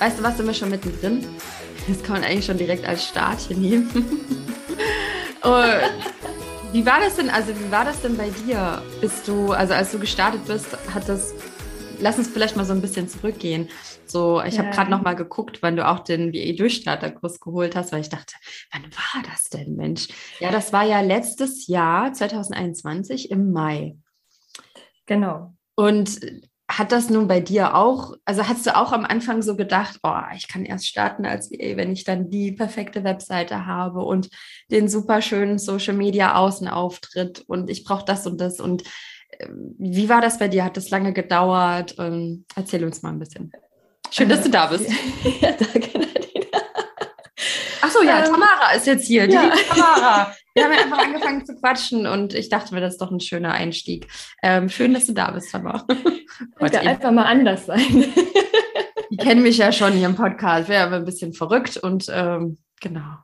Weißt du was, sind wir schon mittendrin? Das kann man eigentlich schon direkt als Start hier nehmen. oh, wie war das denn, also wie war das denn bei dir? Bist du, also als du gestartet bist, hat das, lass uns vielleicht mal so ein bisschen zurückgehen. So, ich ja. habe gerade noch mal geguckt, wann du auch den VE-Durchstarterkurs geholt hast, weil ich dachte, wann war das denn, Mensch? Ja, das war ja letztes Jahr, 2021, im Mai. Genau. Und hat das nun bei dir auch, also hast du auch am Anfang so gedacht, oh, ich kann erst starten als VA, wenn ich dann die perfekte Webseite habe und den super schönen Social Media Außenauftritt und ich brauche das und das und äh, wie war das bei dir? Hat das lange gedauert? Ähm, erzähl uns mal ein bisschen. Schön, dass du da bist. ja, danke, Nadine. Achso, ja, ähm, Tamara ist jetzt hier. Die ja. Tamara. Wir haben ja einfach angefangen zu quatschen und ich dachte mir, das ist doch ein schöner Einstieg. Ähm, schön, dass du da bist, Tamara. Könnte einfach mal anders sein. Die kennen mich ja schon hier im Podcast. Wäre aber ein bisschen verrückt und ähm, genau.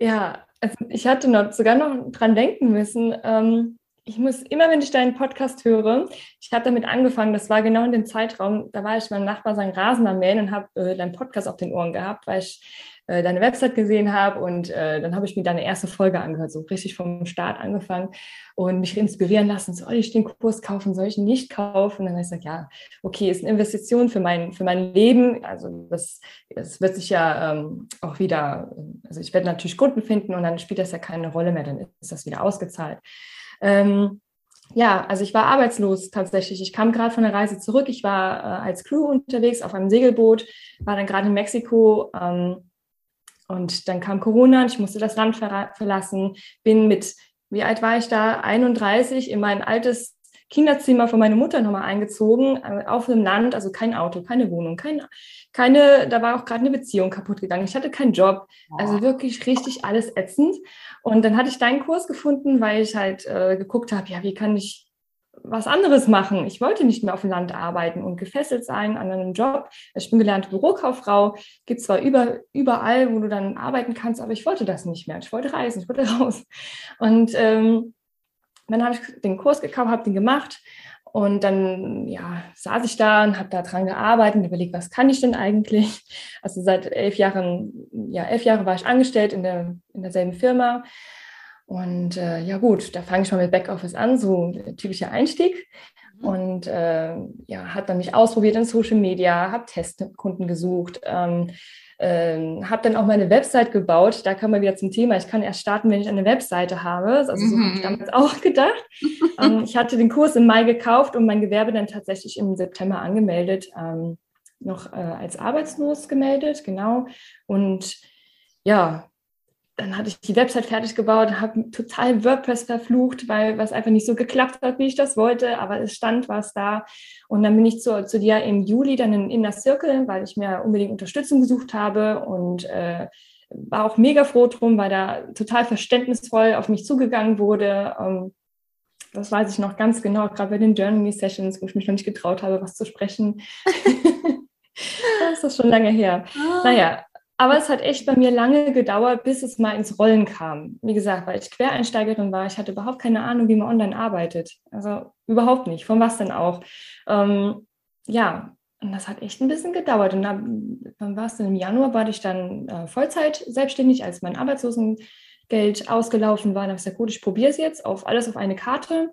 Ja, also ich hatte noch sogar noch dran denken müssen. Ähm, ich muss immer, wenn ich deinen Podcast höre, ich habe damit angefangen, das war genau in dem Zeitraum, da war ich meinem Nachbar seinen Rasen am Mähen und habe äh, deinen Podcast auf den Ohren gehabt, weil ich äh, deine Website gesehen habe und äh, dann habe ich mir deine erste Folge angehört, so richtig vom Start angefangen und mich inspirieren lassen, soll ich den Kurs kaufen, soll ich ihn nicht kaufen? Und dann habe ich gesagt, ja, okay, ist eine Investition für mein, für mein Leben, also das, das wird sich ja ähm, auch wieder, also ich werde natürlich Kunden finden und dann spielt das ja keine Rolle mehr, dann ist das wieder ausgezahlt. Ähm, ja, also ich war arbeitslos tatsächlich. Ich kam gerade von der Reise zurück. Ich war äh, als Crew unterwegs auf einem Segelboot, war dann gerade in Mexiko. Ähm, und dann kam Corona und ich musste das Land ver verlassen. Bin mit, wie alt war ich da? 31 in mein altes Kinderzimmer von meiner Mutter nochmal eingezogen, äh, auf einem Land, also kein Auto, keine Wohnung, kein, keine, da war auch gerade eine Beziehung kaputt gegangen. Ich hatte keinen Job, also wirklich richtig alles ätzend. Und dann hatte ich deinen Kurs gefunden, weil ich halt äh, geguckt habe, ja, wie kann ich was anderes machen. Ich wollte nicht mehr auf dem Land arbeiten und gefesselt sein an einem Job. Ich bin gelernte Bürokauffrau, gibt zwar über, überall, wo du dann arbeiten kannst, aber ich wollte das nicht mehr. Ich wollte reisen, ich wollte raus. Und ähm, dann habe ich den Kurs gekauft, habe den gemacht und dann ja, saß ich da und habe da dran gearbeitet und überlegt, was kann ich denn eigentlich? Also seit elf Jahren, ja, elf Jahre war ich angestellt in, der, in derselben Firma. Und äh, ja gut, da fange ich mal mit Backoffice an, so typischer Einstieg. Mhm. Und äh, ja, hat dann mich ausprobiert in Social Media, habe Testkunden gesucht, ähm, ähm, habe dann auch meine Website gebaut. Da kam man wieder zum Thema. Ich kann erst starten, wenn ich eine Webseite habe. Also so mhm. habe ich damals auch gedacht. ähm, ich hatte den Kurs im Mai gekauft und mein Gewerbe dann tatsächlich im September angemeldet, ähm, noch äh, als arbeitslos gemeldet, genau. Und ja, dann hatte ich die Website fertig gebaut, habe total WordPress verflucht, weil was einfach nicht so geklappt hat, wie ich das wollte, aber es stand was da. Und dann bin ich zu, zu dir im Juli dann in Inner Circle, weil ich mir unbedingt Unterstützung gesucht habe und äh, war auch mega froh drum, weil da total verständnisvoll auf mich zugegangen wurde. Ähm, das weiß ich noch ganz genau, gerade bei den Journey Sessions, wo ich mich noch nicht getraut habe, was zu sprechen. das ist schon lange her. Ah. Naja, aber es hat echt bei mir lange gedauert, bis es mal ins Rollen kam. Wie gesagt, weil ich Quereinsteigerin war, ich hatte überhaupt keine Ahnung, wie man online arbeitet. Also überhaupt nicht. Von was denn auch? Ähm, ja, und das hat echt ein bisschen gedauert. Und dann, war es dann im Januar, war ich dann äh, Vollzeit selbstständig, als mein Arbeitslosengeld ausgelaufen war. Dann habe ich gesagt, gut, ich probiere es jetzt auf alles auf eine Karte.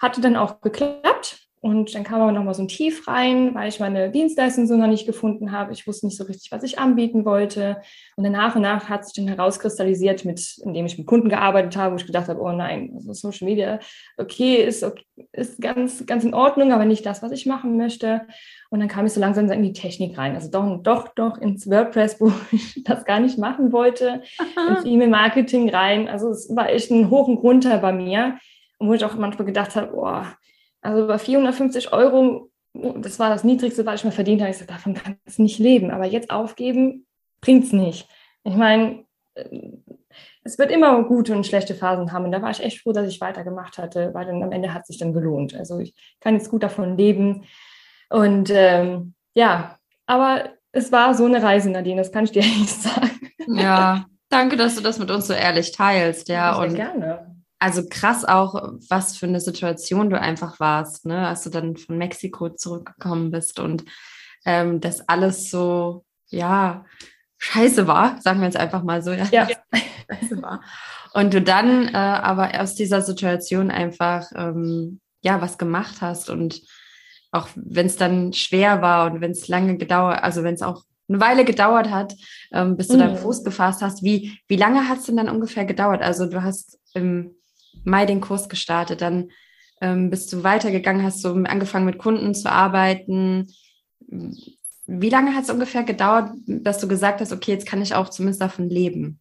Hatte dann auch geklappt. Und dann kam aber nochmal so ein Tief rein, weil ich meine Dienstleistung so noch nicht gefunden habe. Ich wusste nicht so richtig, was ich anbieten wollte. Und dann nach und nach hat sich dann herauskristallisiert, mit, indem ich mit Kunden gearbeitet habe, wo ich gedacht habe, oh nein, also Social Media, okay, ist, okay, ist ganz, ganz in Ordnung, aber nicht das, was ich machen möchte. Und dann kam ich so langsam in die Technik rein. Also doch, doch, doch ins WordPress, wo ich das gar nicht machen wollte, Aha. ins E-Mail-Marketing rein. Also es war echt ein Hoch und runter bei mir. Wo ich auch manchmal gedacht habe, oh, also bei 450 Euro, das war das Niedrigste, was ich mal verdient habe. Ich sagte, davon kann ich nicht leben. Aber jetzt aufgeben, bringt es nicht. Ich meine, äh, es wird immer gute und schlechte Phasen haben. Und da war ich echt froh, dass ich weitergemacht hatte, weil dann am Ende hat sich dann gelohnt. Also ich kann jetzt gut davon leben. Und ähm, ja, aber es war so eine Reise, Nadine, das kann ich dir echt sagen. Ja, danke, dass du das mit uns so ehrlich teilst. Ja, ja und gerne also krass auch, was für eine Situation du einfach warst, ne, als du dann von Mexiko zurückgekommen bist und ähm, dass alles so, ja, scheiße war, sagen wir jetzt einfach mal so, ja, ja. scheiße war. Und du dann äh, aber aus dieser Situation einfach, ähm, ja, was gemacht hast und auch wenn es dann schwer war und wenn es lange gedauert, also wenn es auch eine Weile gedauert hat, ähm, bis du mhm. deinen Fuß gefasst hast. Wie, wie lange hat es denn dann ungefähr gedauert? Also du hast im Mai den Kurs gestartet, dann ähm, bist du weitergegangen, hast du angefangen mit Kunden zu arbeiten. Wie lange hat es ungefähr gedauert, dass du gesagt hast, okay, jetzt kann ich auch zumindest davon leben?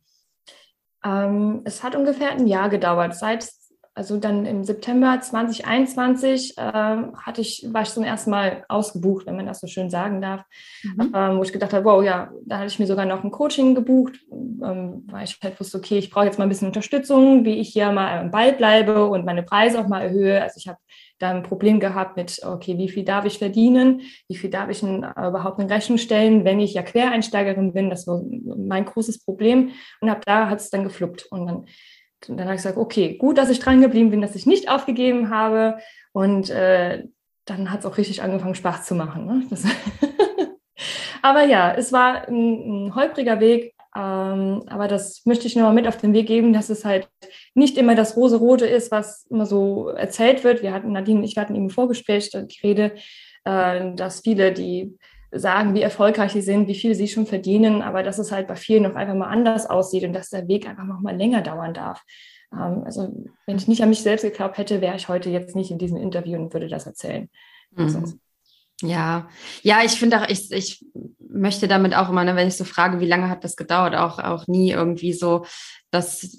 Ähm, es hat ungefähr ein Jahr gedauert, seit also dann im September 2021 äh, hatte ich, war ich zum ersten Mal ausgebucht, wenn man das so schön sagen darf, mhm. ähm, wo ich gedacht habe, wow, ja, da hatte ich mir sogar noch ein Coaching gebucht, ähm, weil ich halt wusste, okay, ich brauche jetzt mal ein bisschen Unterstützung, wie ich hier mal am Ball bleibe und meine Preise auch mal erhöhe. Also ich habe da ein Problem gehabt mit, okay, wie viel darf ich verdienen, wie viel darf ich in, äh, überhaupt in Rechnung stellen, wenn ich ja Quereinsteigerin bin, das war mein großes Problem und ab da hat es dann gefluppt und dann und dann habe ich gesagt, okay, gut, dass ich dran geblieben bin, dass ich nicht aufgegeben habe. Und äh, dann hat es auch richtig angefangen, Spaß zu machen. Ne? aber ja, es war ein, ein holpriger Weg. Ähm, aber das möchte ich nochmal mit auf den Weg geben, dass es halt nicht immer das Rose-Rote ist, was immer so erzählt wird. Wir hatten, Nadine und ich hatten eben im Vorgespräch die Rede, äh, dass viele, die sagen, wie erfolgreich sie sind, wie viel sie schon verdienen, aber dass es halt bei vielen noch einfach mal anders aussieht und dass der Weg einfach noch mal länger dauern darf. Ähm, also wenn ich nicht an mich selbst geglaubt hätte, wäre ich heute jetzt nicht in diesem Interview und würde das erzählen. Mhm. Also. Ja, ja, ich finde auch, ich, ich möchte damit auch immer, ne, wenn ich so frage, wie lange hat das gedauert, auch, auch nie irgendwie so, dass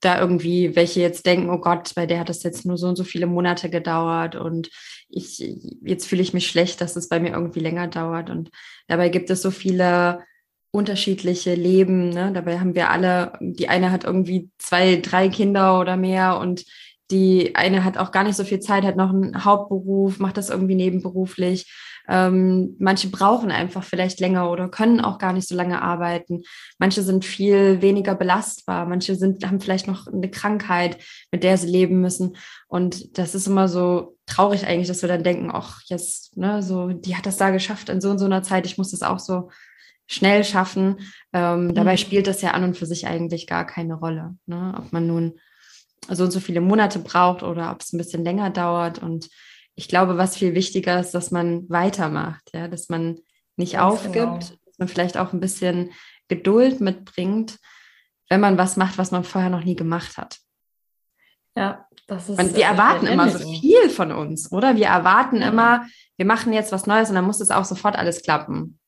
da irgendwie welche jetzt denken, oh Gott, bei der hat das jetzt nur so und so viele Monate gedauert und ich, jetzt fühle ich mich schlecht, dass es bei mir irgendwie länger dauert. Und dabei gibt es so viele unterschiedliche Leben. Ne? Dabei haben wir alle, die eine hat irgendwie zwei, drei Kinder oder mehr und die eine hat auch gar nicht so viel Zeit, hat noch einen Hauptberuf, macht das irgendwie nebenberuflich. Ähm, manche brauchen einfach vielleicht länger oder können auch gar nicht so lange arbeiten. Manche sind viel weniger belastbar. Manche sind, haben vielleicht noch eine Krankheit, mit der sie leben müssen. Und das ist immer so traurig eigentlich, dass wir dann denken, ach, jetzt, ne, so, die hat das da geschafft in so und so einer Zeit. Ich muss das auch so schnell schaffen. Ähm, mhm. Dabei spielt das ja an und für sich eigentlich gar keine Rolle. Ne? Ob man nun so und so viele Monate braucht oder ob es ein bisschen länger dauert. Und ich glaube, was viel wichtiger ist, dass man weitermacht, ja, dass man nicht Ganz aufgibt, genau. dass man vielleicht auch ein bisschen Geduld mitbringt, wenn man was macht, was man vorher noch nie gemacht hat. Ja, das ist. Und wir erwarten immer so viel von uns, oder? Wir erwarten ja. immer, wir machen jetzt was Neues und dann muss es auch sofort alles klappen.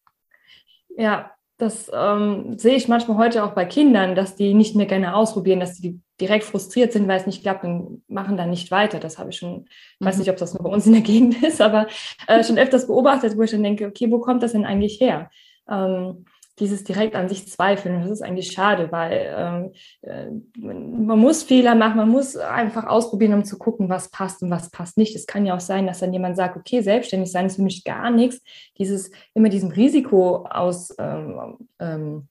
Ja, das ähm, sehe ich manchmal heute auch bei Kindern, dass die nicht mehr gerne ausprobieren, dass die direkt frustriert sind, weil es nicht klappt und machen dann nicht weiter. Das habe ich schon, mhm. weiß nicht, ob das nur bei uns in der Gegend ist, aber äh, schon öfters beobachtet, wo ich dann denke, okay, wo kommt das denn eigentlich her? Ähm, dieses direkt an sich zweifeln. Das ist eigentlich schade, weil ähm, äh, man muss Fehler machen, man muss einfach ausprobieren, um zu gucken, was passt und was passt nicht. Es kann ja auch sein, dass dann jemand sagt, okay, selbstständig sein ist für mich gar nichts. Dieses immer diesem Risiko aus ähm, ähm,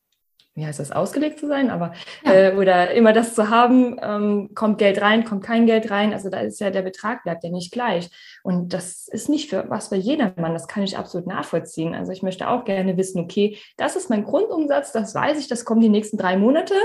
wie heißt das, ausgelegt zu sein, aber ja. äh, oder immer das zu haben, ähm, kommt Geld rein, kommt kein Geld rein. Also da ist ja der Betrag bleibt ja nicht gleich. Und das ist nicht für was für jedermann. Das kann ich absolut nachvollziehen. Also ich möchte auch gerne wissen, okay, das ist mein Grundumsatz, das weiß ich, das kommt die nächsten drei Monate,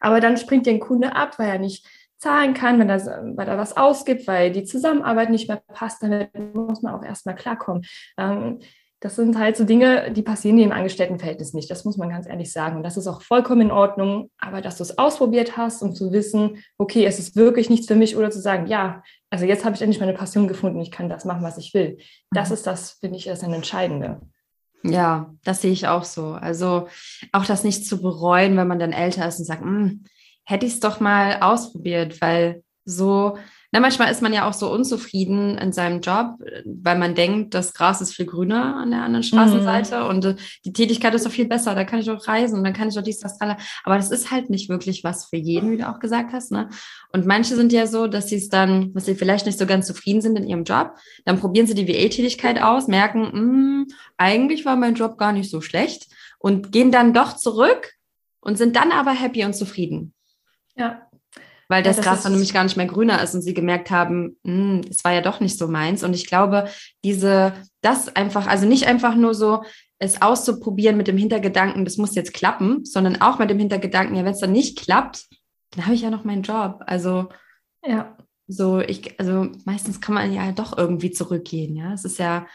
aber dann springt der Kunde ab, weil er nicht zahlen kann, wenn er, weil er was ausgibt, weil die Zusammenarbeit nicht mehr passt, dann muss man auch erstmal klarkommen. Ähm, das sind halt so Dinge, die passieren im Angestelltenverhältnis nicht. Das muss man ganz ehrlich sagen. Und das ist auch vollkommen in Ordnung. Aber dass du es ausprobiert hast, um zu wissen, okay, es ist wirklich nichts für mich oder zu sagen, ja, also jetzt habe ich endlich meine Passion gefunden, ich kann das machen, was ich will. Das mhm. ist das, finde ich, das ein Entscheidende. Ja, das sehe ich auch so. Also auch das nicht zu bereuen, wenn man dann älter ist und sagt, hm, hätte ich es doch mal ausprobiert, weil so na, manchmal ist man ja auch so unzufrieden in seinem Job, weil man denkt, das Gras ist viel grüner an der anderen Straßenseite mhm. und äh, die Tätigkeit ist doch viel besser. Da kann ich doch reisen und dann kann ich doch dies, das, das. Aber das ist halt nicht wirklich was für jeden, wie du auch gesagt hast. Ne? Und manche sind ja so, dass sie es dann, dass sie vielleicht nicht so ganz zufrieden sind in ihrem Job. Dann probieren sie die VA-Tätigkeit aus, merken, mh, hm, eigentlich war mein Job gar nicht so schlecht und gehen dann doch zurück und sind dann aber happy und zufrieden. Ja, weil das, Ja, das Gras dann nämlich gar nicht mehr grüner ist und sie gemerkt haben, "Hm, es war ja doch nicht so meins. Und ich glaube, diese, das einfach, also nicht einfach nur so, es auszuprobieren mit dem Hintergedanken, das muss jetzt klappen, sondern auch mit dem Hintergedanken, ja, wenn es dann nicht klappt, dann habe ich ja noch meinen Job. Also Ja, so, ich, also meistens kann man ja doch irgendwie zurückgehen, ja. Es ist ja,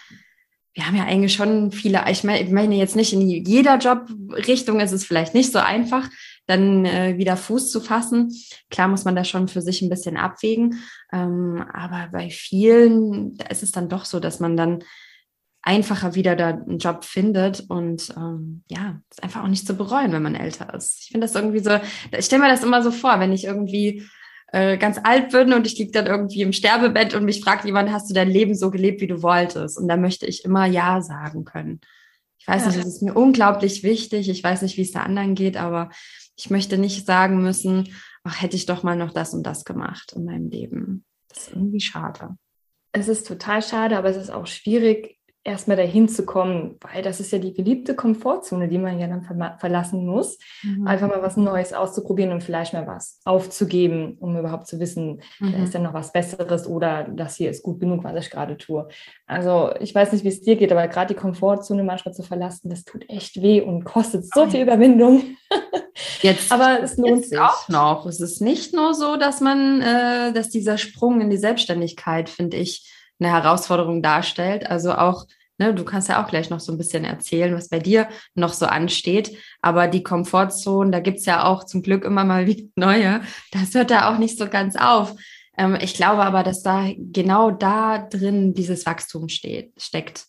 wir haben ja eigentlich schon viele, ich meine, ich meine jetzt nicht in jeder Jobrichtung ist es vielleicht nicht so einfach, dann äh, wieder Fuß zu fassen. Klar muss man das schon für sich ein bisschen abwägen, ähm, aber bei vielen, da ist es dann doch so, dass man dann einfacher wieder da einen Job findet und ähm, ja, ist einfach auch nicht zu bereuen, wenn man älter ist. Ich finde das irgendwie so, ich stelle mir das immer so vor, wenn ich irgendwie äh, ganz alt bin und ich liege dann irgendwie im Sterbebett und mich fragt jemand, hast du dein Leben so gelebt, wie du wolltest? Und da möchte ich immer Ja sagen können. Ich weiß Ja. nicht, es ist mir unglaublich wichtig. Ich weiß nicht, wie es der anderen geht, aber ich möchte nicht sagen müssen, ach, hätte ich doch mal noch das und das gemacht in meinem Leben. Das ist irgendwie schade. es ist total schade, aber es ist auch schwierig, erstmal dahin zu kommen, weil das ist ja die geliebte Komfortzone, die man ja dann verlassen muss. Einfach mal was Neues auszuprobieren und vielleicht mal was aufzugeben, um überhaupt zu wissen, da Mhm. ist ja noch was Besseres oder das hier ist gut genug, was ich gerade tue. Also ich weiß nicht, wie es dir geht, aber gerade die Komfortzone manchmal zu verlassen, das tut echt weh und kostet so viel Überwindung. Jetzt Aber es lohnt sich. auch noch. Es ist nicht nur so, dass man, äh, dass dieser Sprung in die Selbstständigkeit, finde ich, eine Herausforderung darstellt. Also auch, ne, du kannst ja auch gleich noch so ein bisschen erzählen, was bei dir noch so ansteht. Aber die Komfortzone, da gibt's ja auch zum Glück immer mal wieder neue. Das hört da auch nicht so ganz auf. Ähm, ich glaube aber, dass da genau da drin dieses Wachstum steht, steckt.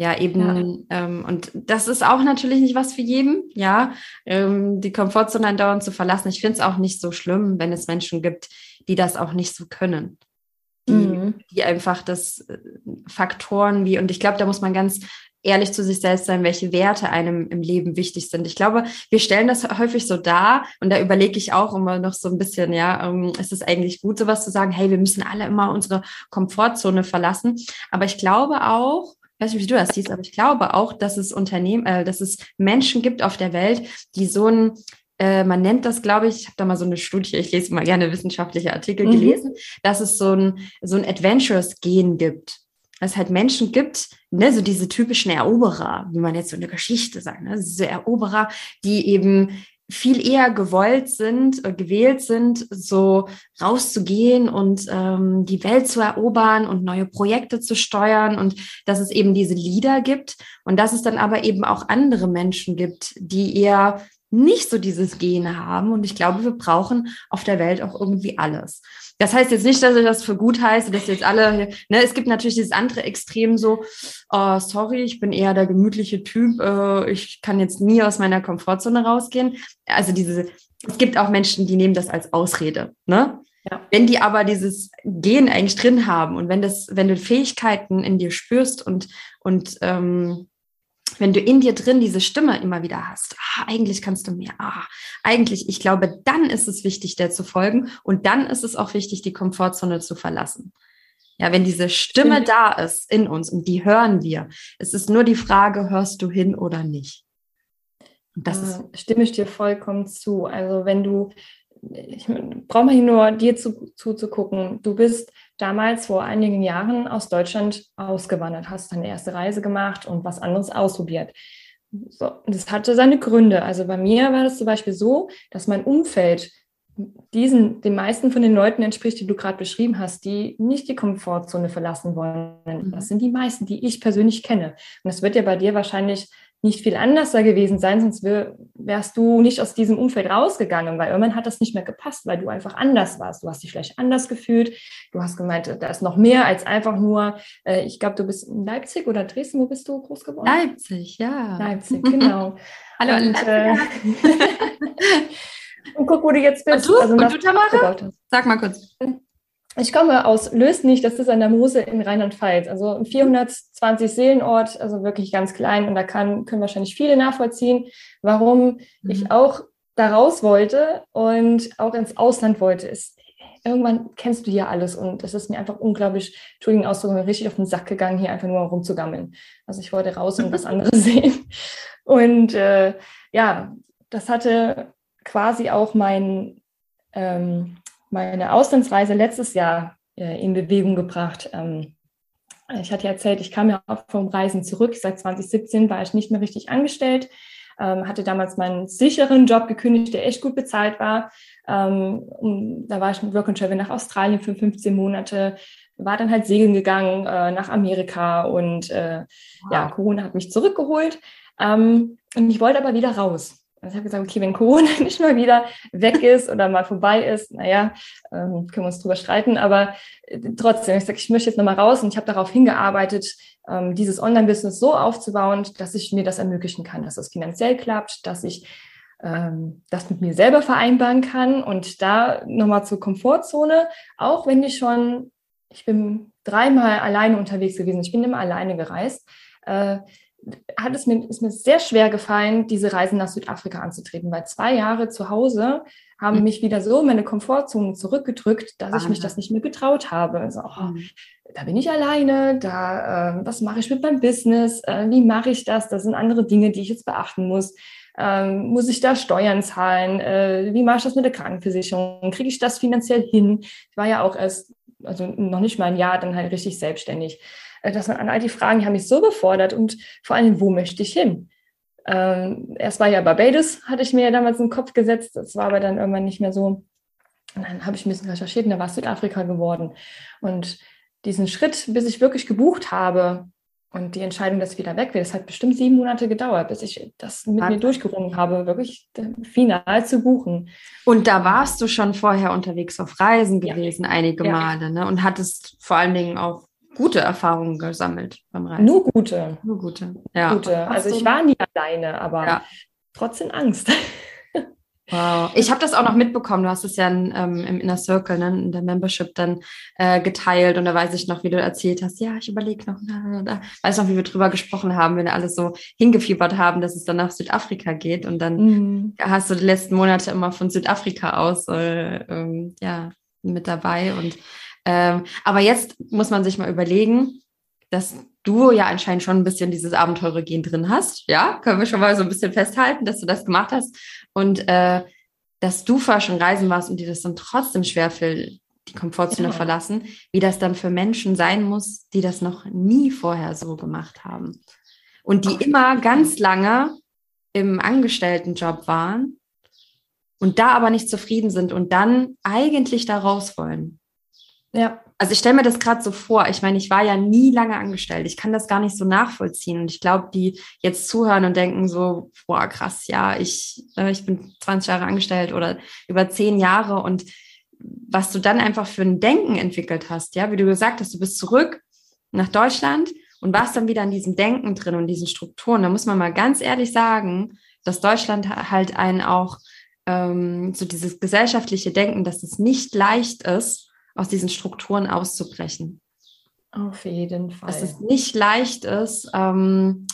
Ja, eben, Ähm, und das ist auch natürlich nicht was für jeden, ja, ähm, die Komfortzone andauernd zu verlassen. Ich finde es auch nicht so schlimm, wenn es Menschen gibt, die das auch nicht so können. Die, Mhm. die einfach das äh, Faktoren wie, und ich glaube, da muss man ganz ehrlich zu sich selbst sein, welche Werte einem im Leben wichtig sind. Ich glaube, wir stellen das häufig so dar und da überlege ich auch immer noch so ein bisschen, ja, ähm, ist es eigentlich gut, sowas zu sagen, hey, wir müssen alle immer unsere Komfortzone verlassen. Aber ich glaube auch, ich weiß nicht, wie du das siehst, aber ich glaube auch, dass es Unternehmen, äh, dass es Menschen gibt auf der Welt, die so ein äh, man nennt das, glaube ich, ich habe da mal so eine Studie, ich lese immer gerne wissenschaftliche Artikel Mhm. gelesen, dass es so ein, so ein Adventurous-Gen gibt. Dass es halt Menschen gibt, ne, so diese typischen Eroberer, wie man jetzt so eine Geschichte sagt, ne, so Eroberer, die eben viel eher gewollt sind, äh, gewählt sind, so rauszugehen und ähm, die Welt zu erobern und neue Projekte zu steuern und dass es eben diese Leader gibt und dass es dann aber eben auch andere Menschen gibt, die eher nicht so dieses Gen haben. Und ich glaube, wir brauchen auf der Welt auch irgendwie alles. Das heißt jetzt nicht, dass ich das für gut heiße, dass jetzt alle, ne, es gibt natürlich dieses andere Extrem so, oh, sorry, ich bin eher der gemütliche Typ, äh, ich kann jetzt nie aus meiner Komfortzone rausgehen. Also diese, es gibt auch Menschen, die nehmen das als Ausrede, ne? Ja. Wenn die aber dieses Gen eigentlich drin haben und wenn das, wenn du Fähigkeiten in dir spürst und, und ähm, wenn du in dir drin diese Stimme immer wieder hast, ah, eigentlich kannst du mehr, ah, eigentlich, ich glaube, dann ist es wichtig, der zu folgen und dann ist es auch wichtig, die Komfortzone zu verlassen. Ja, wenn diese Stimme Stimmt. da ist in uns und die hören wir, es ist nur die Frage, hörst du hin oder nicht? Und das ist, Äh, stimme ich dir vollkommen zu. Also wenn du, ich brauche mal hier nur dir zu, zuzugucken. Du bist damals vor einigen Jahren aus Deutschland ausgewandert, hast deine erste Reise gemacht und was anderes ausprobiert. So, das hatte seine Gründe. Also bei mir war das zum Beispiel so, dass mein Umfeld diesen, den meisten von den Leuten entspricht, die du gerade beschrieben hast, die nicht die Komfortzone verlassen wollen. Mhm. Das sind die meisten, die ich persönlich kenne. Und das wird ja bei dir wahrscheinlich nicht viel anders da gewesen sein, sonst wär, wärst du nicht aus diesem Umfeld rausgegangen, weil irgendwann hat das nicht mehr gepasst, weil du einfach anders warst. Du hast dich vielleicht anders gefühlt. Du hast gemeint, da ist noch mehr als einfach nur, äh, ich glaube, du bist in Leipzig oder Dresden, wo bist du groß geworden? Leipzig, ja. Leipzig, genau. Hallo, und, äh, und guck, wo du jetzt bist. Und du? Also, Und du, Tamara? Sag mal kurz. Ich komme aus Lösnich, das ist an der Mosel in Rheinland-Pfalz, also ein 420 Seelenort, also wirklich ganz klein und da kann, können wahrscheinlich viele nachvollziehen, warum Mhm. ich auch da raus wollte und auch ins Ausland wollte. Ist, irgendwann kennst du ja alles und es ist mir einfach unglaublich, Entschuldigung, Ausdruck, richtig auf den Sack gegangen, hier einfach nur rumzugammeln. Also ich wollte raus und was anderes sehen. Und äh, ja, das hatte quasi auch mein, ähm, meine Auslandsreise letztes Jahr äh, in Bewegung gebracht. Ähm, ich hatte ja erzählt, ich kam ja auch vom Reisen zurück. Seit 2017 war ich nicht mehr richtig angestellt, ähm, hatte damals meinen sicheren Job gekündigt, der echt gut bezahlt war. Ähm, da war ich mit Work and Travel nach Australien für 15 Monate, war dann halt segeln gegangen äh, nach Amerika und äh, wow. ja, Corona hat mich zurückgeholt. Ähm, und ich wollte aber wieder raus. Also ich habe gesagt, okay, wenn Corona nicht mal wieder weg ist oder mal vorbei ist, naja, ähm, können wir uns drüber streiten, aber äh, trotzdem, ich sage, ich möchte jetzt nochmal raus und ich habe darauf hingearbeitet, ähm, dieses Online-Business so aufzubauen, dass ich mir das ermöglichen kann, dass es finanziell klappt, dass ich ähm, das mit mir selber vereinbaren kann. Und da nochmal zur Komfortzone, auch wenn ich schon, ich bin dreimal alleine unterwegs gewesen, ich bin immer alleine gereist, äh, hat es mir, ist mir sehr schwer gefallen, diese Reisen nach Südafrika anzutreten, weil zwei Jahre zu Hause haben mhm. mich wieder so in meine Komfortzone zurückgedrückt, dass ich mich das nicht mehr getraut habe. Also, oh, mhm. da bin ich alleine, da, äh, was mache ich mit meinem Business, äh, wie mache ich das, das sind andere Dinge, die ich jetzt beachten muss. Ähm, muss ich da Steuern zahlen? Äh, wie mache ich das mit der Krankenversicherung? Kriege ich das finanziell hin? Ich war ja auch erst, also noch nicht mal ein Jahr, dann halt richtig selbstständig. Äh, das waren all die Fragen, die haben mich so befordert und vor allem, wo möchte ich hin? Ähm, erst war ja Barbados, hatte ich mir ja damals in den Kopf gesetzt, das war aber dann irgendwann nicht mehr so. Und dann habe ich ein bisschen recherchiert und da war es Südafrika geworden. Und diesen Schritt, bis ich wirklich gebucht habe und die Entscheidung, dass ich wieder weg will, das hat bestimmt sieben Monate gedauert, bis ich das mit mir durchgerungen habe, wirklich final zu buchen. Und da warst du schon vorher unterwegs auf Reisen gewesen, ja. einige ja. Male, ne? Und hattest vor allen Dingen auch gute Erfahrungen gesammelt beim Reisen. Nur gute. Nur gute. Ja. Gute. Also ich war nie alleine, aber ja. trotzdem Angst. Wow. Ich habe das auch noch mitbekommen. Du hast es ja in, ähm, im Inner Circle, ne, in der Membership dann äh, geteilt. Und da weiß ich noch, wie du erzählt hast, ja, ich überlege noch, da, da. weiß noch, wie wir drüber gesprochen haben, wenn wir alles so hingefiebert haben, dass es dann nach Südafrika geht. Und dann mhm. hast du die letzten Monate immer von Südafrika aus äh, ähm, ja, mit dabei. Und ähm, aber jetzt muss man sich mal überlegen, dass du ja anscheinend schon ein bisschen dieses Abenteure-Gen drin hast. Ja, können wir schon mal so ein bisschen festhalten, dass du das gemacht hast. Und äh, dass du vorher schon reisen warst und dir das dann trotzdem schwerfällt, die Komfortzone ja. verlassen, wie das dann für Menschen sein muss, die das noch nie vorher so gemacht haben. Und die immer ganz lange im Angestelltenjob waren und da aber nicht zufrieden sind und dann eigentlich da raus wollen. Ja. Also ich stelle mir das gerade so vor. Ich meine, ich war ja nie lange angestellt. Ich kann das gar nicht so nachvollziehen. Und ich glaube, die jetzt zuhören und denken so, boah, krass, ja, ich, äh, ich bin 20 Jahre angestellt oder über 10 Jahre und was du dann einfach für ein Denken entwickelt hast, ja, wie du gesagt hast, du bist zurück nach Deutschland und warst dann wieder in diesem Denken drin und diesen Strukturen. Da muss man mal ganz ehrlich sagen, dass Deutschland halt einen auch ähm, so dieses gesellschaftliche Denken, dass es nicht leicht ist, aus diesen Strukturen auszubrechen. Auf jeden Fall. Dass es nicht leicht ist, ähm,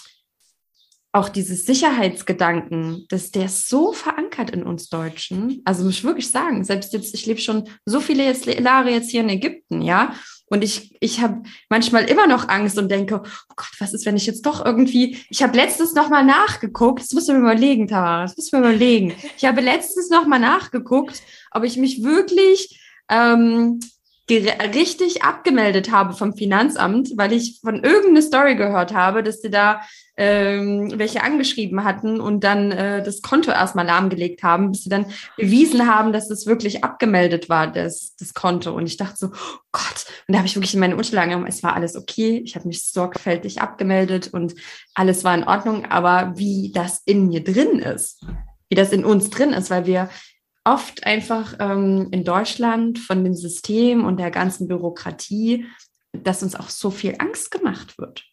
auch dieses Sicherheitsgedanken, dass der ist so verankert in uns Deutschen. Also muss ich wirklich sagen, selbst jetzt, ich lebe schon so viele Jahre jetzt hier in Ägypten, ja. Und ich, ich habe manchmal immer noch Angst und denke, oh Gott, was ist, wenn ich jetzt doch irgendwie, ich habe letztens nochmal nachgeguckt, das musst du mir überlegen, Tamara, das musst du mir überlegen. Ich habe letztens nochmal nachgeguckt, ob ich mich wirklich ähm, richtig abgemeldet habe vom Finanzamt, weil ich von irgendeiner Story gehört habe, dass sie da ähm, welche angeschrieben hatten und dann äh, das Konto erstmal lahmgelegt haben, bis sie dann bewiesen haben, dass es wirklich abgemeldet war, das, das Konto. Und ich dachte so, oh Gott, und da habe ich wirklich in meine Unterlagen genommen, es war alles okay, ich habe mich sorgfältig abgemeldet und alles war in Ordnung, aber wie das in mir drin ist, wie das in uns drin ist, weil wir oft einfach ähm, in Deutschland von dem System und der ganzen Bürokratie, dass uns auch so viel Angst gemacht wird.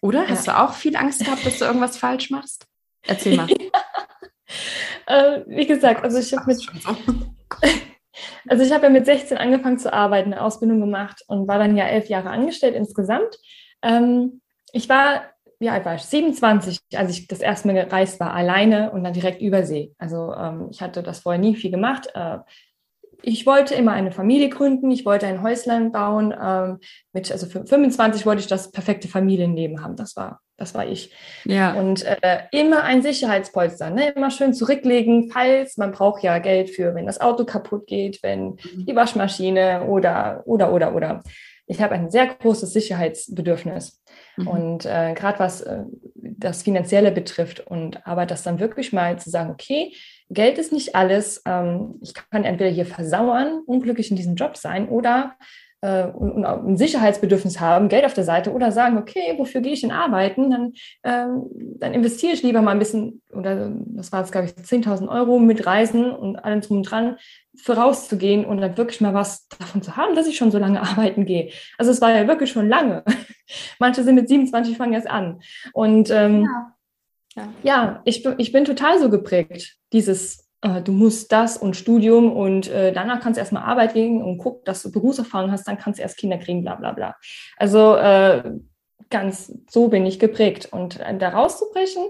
Oder? Hast du auch viel Angst gehabt, dass du irgendwas falsch machst? Erzähl mal. äh, wie gesagt, also ich habe mit, also ich ja mit 16 angefangen zu arbeiten, eine Ausbildung gemacht und war dann ja elf Jahre angestellt insgesamt. Ähm, ich war wie alt war ich? 27, als ich das erste Mal gereist war, alleine und dann direkt übersee. Also ähm, ich hatte das vorher nie viel gemacht. Äh, ich wollte immer eine Familie gründen, ich wollte ein Häuslein bauen. Ähm, mit, also für 25 wollte ich das perfekte Familienleben haben. Das war, das war ich. Ja. Und äh, immer ein Sicherheitspolster, ne? immer schön zurücklegen, falls man braucht ja Geld für, wenn das Auto kaputt geht, wenn mhm. die Waschmaschine oder, oder, oder, oder. Ich habe ein sehr großes Sicherheitsbedürfnis. Mhm. Und äh, gerade was äh, das Finanzielle betrifft und aber das dann wirklich mal zu sagen, okay, Geld ist nicht alles. Ähm, ich kann entweder hier versauern, unglücklich in diesem Job sein oder und, und ein Sicherheitsbedürfnis haben, Geld auf der Seite oder sagen, okay, wofür gehe ich denn arbeiten? Dann, ähm, dann investiere ich lieber mal ein bisschen, oder das war jetzt, glaube ich, 10.000 Euro mit Reisen und allem drum und dran, vorauszugehen und dann wirklich mal was davon zu haben, dass ich schon so lange arbeiten gehe. Also es war ja wirklich schon lange. Manche sind mit 27, fangen erst an. Und ähm, ja. Ja, ja ich, ich bin total so geprägt. Dieses, äh, du musst das und Studium und äh, danach kannst du erstmal Arbeit gehen und guck, dass du Berufserfahrung hast, dann kannst du erst Kinder kriegen, bla bla bla. Also äh, ganz so bin ich geprägt. Und äh, da rauszubrechen,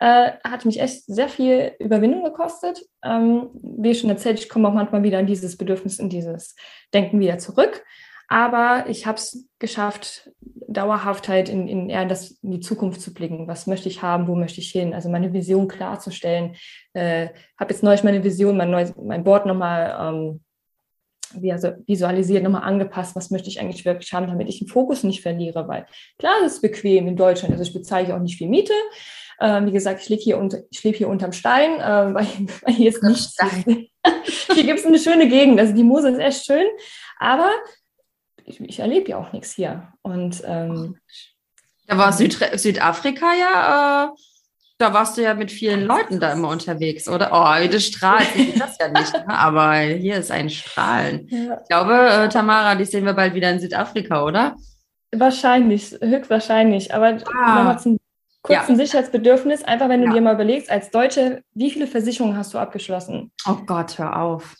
äh, hat mich echt sehr viel Überwindung gekostet. Ähm, wie schon erzählt, ich komme auch manchmal wieder in dieses Bedürfnis, in dieses Denken wieder zurück. Aber ich habe es geschafft, dauerhaft halt in, in, eher das, in die Zukunft zu blicken. Was möchte ich haben? Wo möchte ich hin? Also meine Vision klarzustellen. Äh, habe jetzt neulich meine Vision, mein, neues, mein Board nochmal ähm, also visualisiert, nochmal angepasst. Was möchte ich eigentlich wirklich haben, damit ich den Fokus nicht verliere? Weil klar, es ist bequem in Deutschland. Also ich bezahle auch nicht viel Miete. Ähm, wie gesagt, ich lebe hier, unter, ich lebe hier unterm Stein, äh, weil, weil hier ist nichts. hier gibt es eine schöne Gegend. Also die Mose ist echt schön. Aber ich, ich erlebe ja auch nichts hier. Und ähm, da war Süd Südafrika ja, äh, da warst du ja mit vielen Leuten da immer unterwegs, oder? Oh, wie das strahlt, sieht das ja nicht, ne? aber hier ist ein Strahlen. Ja. Ich glaube, äh, Tamara, die sehen wir bald wieder in Südafrika, oder? Wahrscheinlich, höchstwahrscheinlich. Aber ah. nochmal zum kurzen ja. Sicherheitsbedürfnis, einfach wenn du ja. dir mal überlegst, als Deutsche, wie viele Versicherungen hast du abgeschlossen? Oh Gott, hör auf.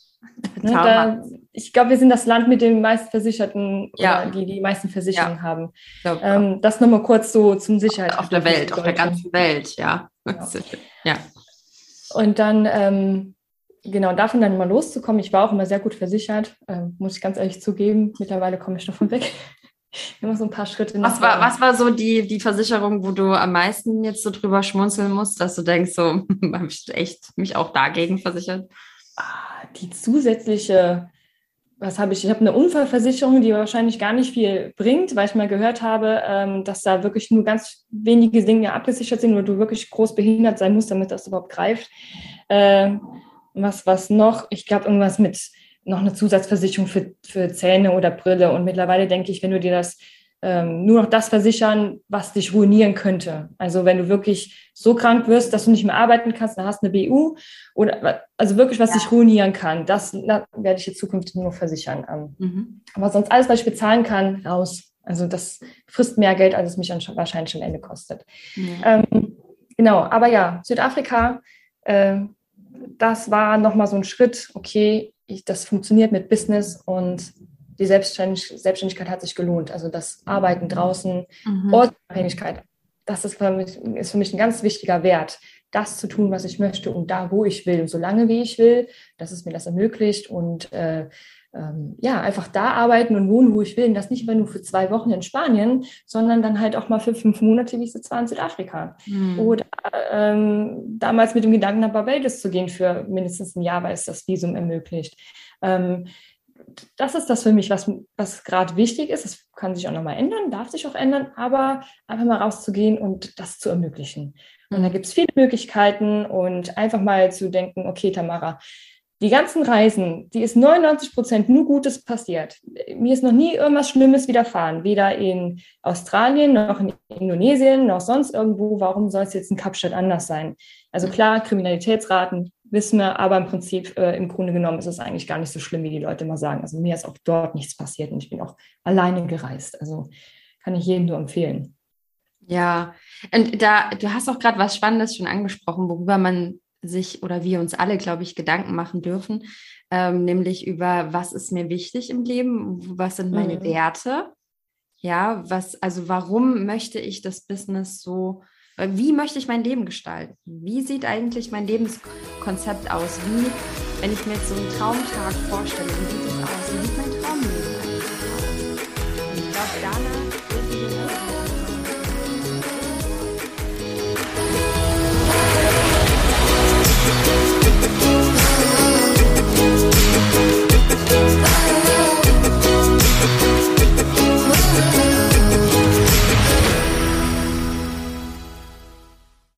Ne, da, ich glaube, wir sind das Land mit den meisten ja. die die meisten Versicherungen ja. haben. Ähm, das nochmal kurz so zum Sicherheit. Auf der Welt, auf der ganzen Welt, ja. Genau. ja. Und dann, ähm, genau, davon dann mal loszukommen. Ich war auch immer sehr gut versichert, äh, muss ich ganz ehrlich zugeben. Mittlerweile komme ich davon weg. Immer so ein paar Schritte. Was war, was war so die, die Versicherung, wo du am meisten jetzt so drüber schmunzeln musst, dass du denkst, so, habe ich echt mich auch dagegen versichert? Ah, die zusätzliche, was habe ich? Ich habe eine Unfallversicherung, die wahrscheinlich gar nicht viel bringt, weil ich mal gehört habe, ähm, dass da wirklich nur ganz wenige Dinge abgesichert sind, wo du wirklich groß behindert sein musst, damit das überhaupt greift. Ähm, was, was noch? Ich glaube, irgendwas mit noch eine Zusatzversicherung für, für Zähne oder Brille. Und mittlerweile denke ich, wenn du dir das ähm, nur noch das versichern, was dich ruinieren könnte. Also wenn du wirklich so krank wirst, dass du nicht mehr arbeiten kannst, dann hast du eine BU oder also wirklich, was ja. dich ruinieren kann, das na, werde ich jetzt zukünftig nur versichern. Ähm, mhm. Aber sonst alles, was ich bezahlen kann, raus. Also das frisst mehr Geld, als es mich wahrscheinlich am Ende kostet. Ja. Ähm, genau, aber ja, Südafrika, äh, das war nochmal so ein Schritt, okay, ich, das funktioniert mit Business und die Selbstständig Selbstständigkeit hat sich gelohnt. Also das Arbeiten draußen, mhm. Ortsabhängigkeit, das ist für, mich, ist für mich ein ganz wichtiger Wert, das zu tun, was ich möchte und da, wo ich will und so lange, wie ich will, dass es mir das ermöglicht und äh, ähm, ja, einfach da arbeiten und wohnen, wo ich will. Und das nicht immer nur für zwei Wochen in Spanien, sondern dann halt auch mal für fünf Monate, wie es jetzt war in Südafrika. Mhm. Oder ähm, damals mit dem Gedanken nach Barbados zu gehen für mindestens ein Jahr, weil es das Visum ermöglicht. Ähm, das ist das für mich, was, was gerade wichtig ist. Es kann sich auch nochmal ändern, darf sich auch ändern, aber einfach mal rauszugehen und das zu ermöglichen. Und da mhm. gibt es viele Möglichkeiten und einfach mal zu denken, okay, Tamara, die ganzen Reisen, die ist 99 Prozent nur Gutes passiert. Mir ist noch nie irgendwas Schlimmes widerfahren, weder in Australien noch in Indonesien noch sonst irgendwo. Warum soll es jetzt in Kapstadt anders sein? Also klar, Kriminalitätsraten wissen wir, aber im Prinzip, äh, im Grunde genommen ist es eigentlich gar nicht so schlimm, wie die Leute immer sagen. Also mir ist auch dort nichts passiert und ich bin auch alleine gereist. Also kann ich jedem nur empfehlen. Ja, und da, du hast auch gerade was Spannendes schon angesprochen, worüber man sich oder wir uns alle, glaube ich, Gedanken machen dürfen, ähm, nämlich über was ist mir wichtig im Leben, was sind meine mhm. Werte, ja, was, also warum möchte ich das Business so, wie möchte ich mein Leben gestalten? Wie sieht eigentlich mein Lebenskonzept aus? Wie wenn ich mir jetzt so einen Traumtag vorstelle, wie sieht